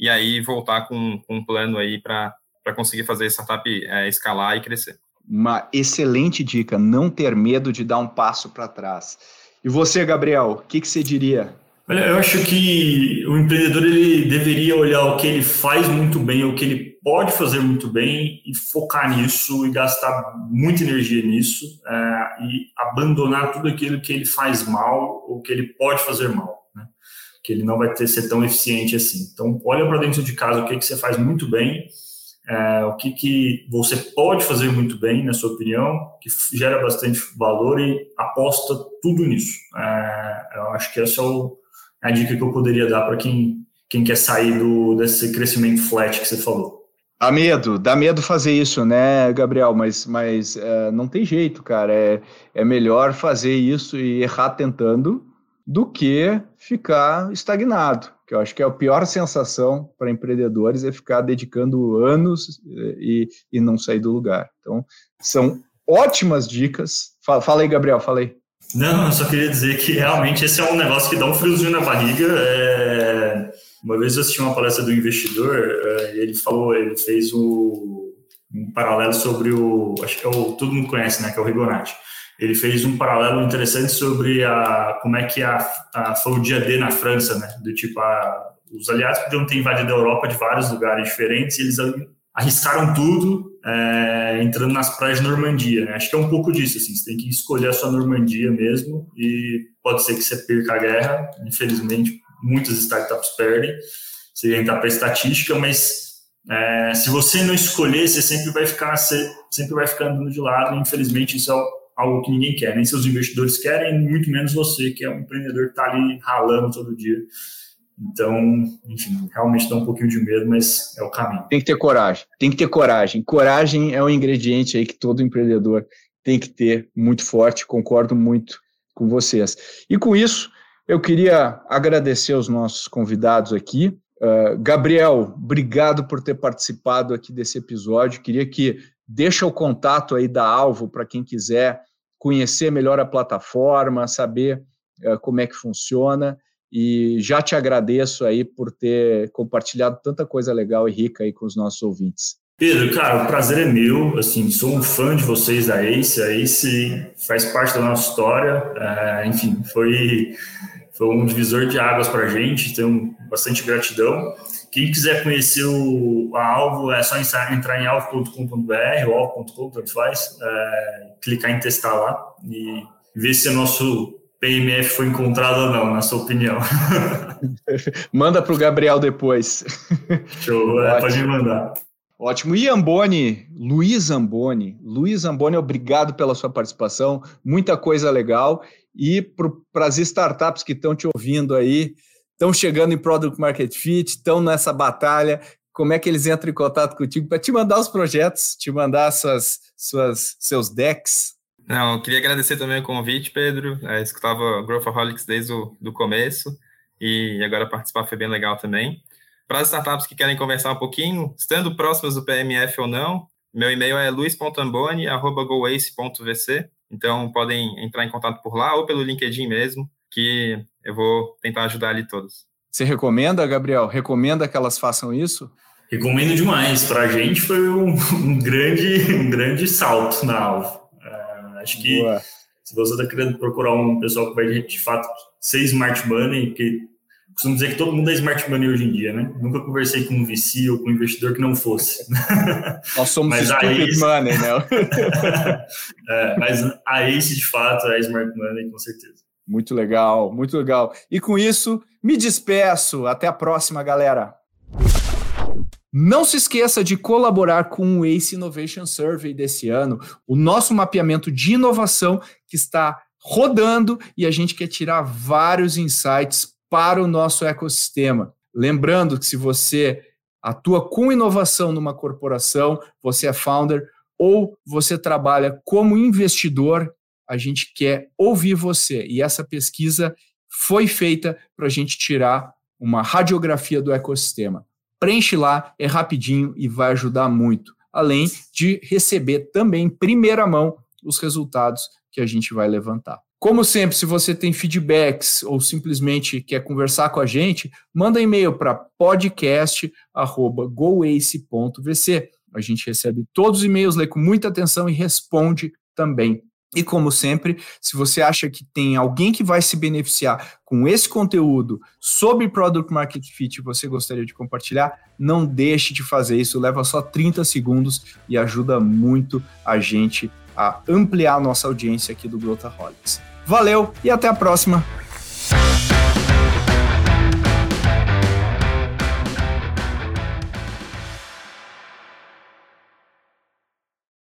e aí voltar com, com um plano aí para conseguir fazer a startup é, escalar e crescer. Uma excelente dica, não ter medo de dar um passo para trás. E você, Gabriel, o que, que você diria? Olha, eu acho que o empreendedor ele deveria olhar o que ele faz muito bem, o que ele pode fazer muito bem e focar nisso e gastar muita energia nisso é, e abandonar tudo aquilo que ele faz mal ou que ele pode fazer mal? Que ele não vai ter ser tão eficiente assim. Então, olha para dentro de casa o que, que você faz muito bem, é, o que, que você pode fazer muito bem, na sua opinião, que gera bastante valor e aposta tudo nisso. É, eu acho que esse é o a dica que eu poderia dar para quem, quem quer sair do, desse crescimento flat que você falou. Dá medo, dá medo fazer isso, né, Gabriel? Mas, mas é, não tem jeito, cara. É, é melhor fazer isso e errar tentando do que ficar estagnado. Que eu acho que é a pior sensação para empreendedores é ficar dedicando anos é, e, e não sair do lugar. Então, são ótimas dicas. Fala, fala aí, Gabriel, fala aí. Não, eu só queria dizer que realmente esse é um negócio que dá um friozinho na barriga. É... Uma vez eu assisti uma palestra do investidor é, e ele falou, ele fez o... um paralelo sobre o, acho que é o todo mundo conhece, né, que é o Rigonati. Ele fez um paralelo interessante sobre a como é que a, a foi o dia D na França, né, do tipo a, os aliados podiam ter invadido a Europa de vários lugares diferentes e eles arriscaram tudo é, entrando nas praias de Normandia. Né? Acho que é um pouco disso, assim, você tem que escolher a sua Normandia mesmo e pode ser que você perca a guerra, infelizmente muitas startups perdem, você entra para estatística, mas é, se você não escolher, você sempre vai ficar você sempre vai ficar andando de lado, e infelizmente isso é algo que ninguém quer, nem seus investidores querem, muito menos você, que é um empreendedor que está ali ralando todo dia. Então, enfim, realmente dá um pouquinho de medo, mas é o caminho. Tem que ter coragem, tem que ter coragem. Coragem é um ingrediente aí que todo empreendedor tem que ter muito forte, concordo muito com vocês. E com isso, eu queria agradecer aos nossos convidados aqui. Uh, Gabriel, obrigado por ter participado aqui desse episódio. Queria que deixa o contato aí da Alvo para quem quiser conhecer melhor a plataforma, saber uh, como é que funciona. E já te agradeço aí por ter compartilhado tanta coisa legal e rica aí com os nossos ouvintes. Pedro, cara, o prazer é meu, assim, sou um fã de vocês da Ace, a Ace faz parte da nossa história, é, enfim, foi, foi um divisor de águas para a gente, tenho bastante gratidão. Quem quiser conhecer o, a Alvo, é só entrar em alvo.com.br ou alvo.com, tanto faz, é, clicar em testar lá e ver se é nosso PMF foi encontrado ou não, na sua opinião? Manda para o Gabriel depois. Show, é, pode me mandar. Ótimo. E Amboni, Luiz Amboni. Luiz Amboni, obrigado pela sua participação. Muita coisa legal. E para as startups que estão te ouvindo aí, estão chegando em Product Market Fit, estão nessa batalha, como é que eles entram em contato contigo para te mandar os projetos, te mandar suas, suas, seus decks? Não, eu queria agradecer também o convite, Pedro. É, escutava Growthaholics desde o do começo e agora participar foi bem legal também. Para as startups que querem conversar um pouquinho, estando próximas do PMF ou não, meu e-mail é luiz.amboni.goace.vc, então podem entrar em contato por lá ou pelo LinkedIn mesmo, que eu vou tentar ajudar ali todos. Você recomenda, Gabriel? Recomenda que elas façam isso? Recomendo demais. Para a gente foi um, um, grande, um grande salto na Alvo. Uh, acho que Boa. se você está querendo procurar um pessoal que vai de fato ser smart money, que costumo dizer que todo mundo é smart money hoje em dia, né? Nunca conversei com um VC ou com um investidor que não fosse. Nós somos mas stupid Ace... money, né? é, mas a Ace, de fato, é smart money, com certeza. Muito legal, muito legal. E com isso, me despeço. Até a próxima, galera. Não se esqueça de colaborar com o ACE Innovation Survey desse ano, o nosso mapeamento de inovação que está rodando e a gente quer tirar vários insights para o nosso ecossistema. Lembrando que se você atua com inovação numa corporação, você é founder ou você trabalha como investidor, a gente quer ouvir você. E essa pesquisa foi feita para a gente tirar uma radiografia do ecossistema preenche lá, é rapidinho e vai ajudar muito. Além de receber também em primeira mão os resultados que a gente vai levantar. Como sempre, se você tem feedbacks ou simplesmente quer conversar com a gente, manda e-mail para podcast@goace.vc. A gente recebe todos os e-mails, lê com muita atenção e responde também. E como sempre, se você acha que tem alguém que vai se beneficiar com esse conteúdo sobre Product Market Fit e você gostaria de compartilhar, não deixe de fazer isso, leva só 30 segundos e ajuda muito a gente a ampliar a nossa audiência aqui do Growthaholics. Valeu e até a próxima!